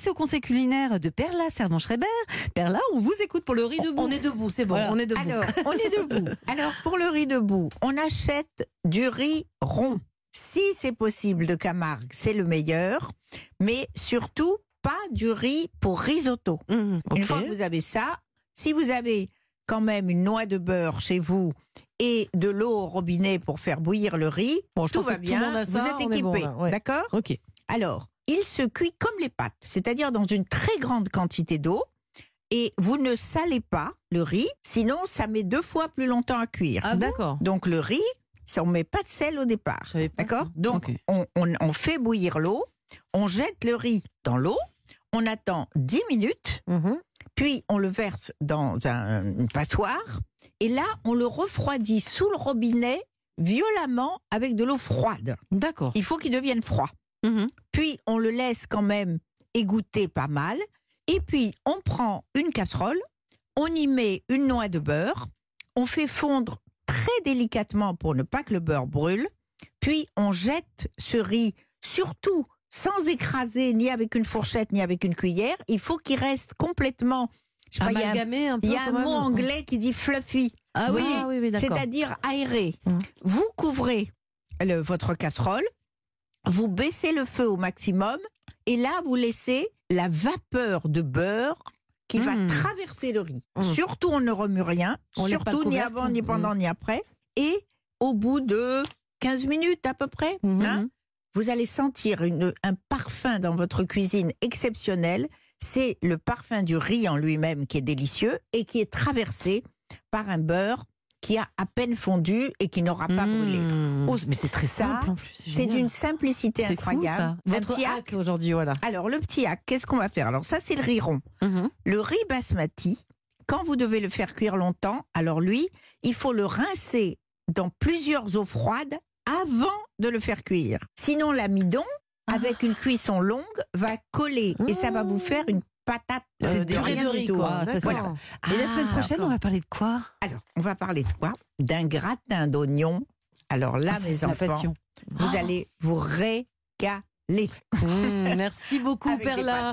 passer au conseil culinaire de Perla Servan-Schreiber. Perla, on vous écoute pour le riz debout. On est debout, c'est bon, Voilà. on est debout. Alors, on est debout. Alors, pour le riz debout, on achète du riz rond. Si c'est possible de Camargue, c'est le meilleur. Mais surtout, pas du riz pour risotto. Mhm. Une fois que vous avez ça, si vous avez quand même une noix de beurre chez vous et de l'eau au robinet pour faire bouillir le riz, Bon, je tout va que tout le bien, monde a ça, vous êtes équipé. bon, là, ouais. D'accord? Ok. Alors, il se cuit comme les pâtes, c'est-à-dire dans une très grande quantité d'eau. Et vous ne salez pas le riz, sinon ça met deux fois plus longtemps à cuire. Ah, d'accord. Donc le riz, ça, on met pas de sel au départ. D'accord? Donc Ok. on, on- on fait bouillir l'eau, on jette le riz dans l'eau, on attend 10 minutes, Mhm. puis on le verse dans un- une passoire, et là on le refroidit sous le robinet violemment avec de l'eau froide. D'accord. Il faut qu'il devienne froid. Mhm. Puis on le laisse quand même égoutter pas mal. Et puis on prend une casserole, on y met une noix de beurre, on fait fondre très délicatement pour ne pas que le beurre brûle. Puis on jette ce riz, surtout sans écraser ni avec une fourchette ni avec une cuillère. Il faut qu'il reste complètement. je sais pas, il y a un- y a un mot anglais qui dit fluffy. Ah oui, ah oui, oui, d'accord. c'est-à-dire aéré. Mhm. Vous couvrez le- votre casserole, vous baissez le feu au maximum, et là, vous laissez la vapeur de beurre qui va Mhm. traverser le riz. Mhm. Surtout, on ne remue rien, On surtout ni avant, ni pendant, ni après. Et au bout de 15 minutes à peu près, hein, vous allez sentir une- un parfum dans votre cuisine exceptionnel. C'est le parfum du riz en lui-même qui est délicieux et qui est traversé par un beurre qui a à peine fondu et qui n'aura pas brûlé. Mmh. Oh, mais c'est très Ça, simple en plus. C'est d'une simplicité C'est fou, incroyable. ça. Votre hack aujourd'hui, voilà. Alors, le petit hack, qu'est-ce qu'on va faire? Alors, ça, c'est le riz rond. Mhm. Le riz basmati, quand vous devez le faire cuire longtemps, alors lui, il faut le rincer dans plusieurs eaux froides avant de le faire cuire. Sinon, l'amidon, Ah. avec une cuisson longue, va coller et ça va vous faire une patate C'est euh, de purée de riz, quoi. Voilà. Et la semaine Ah, prochaine, on va parler de quoi? Alors, on va parler de quoi D'un gratin d'oignons. Alors là, Ah, mes enfants, passion. vous allez vous régaler. Mmh, merci beaucoup, Perla.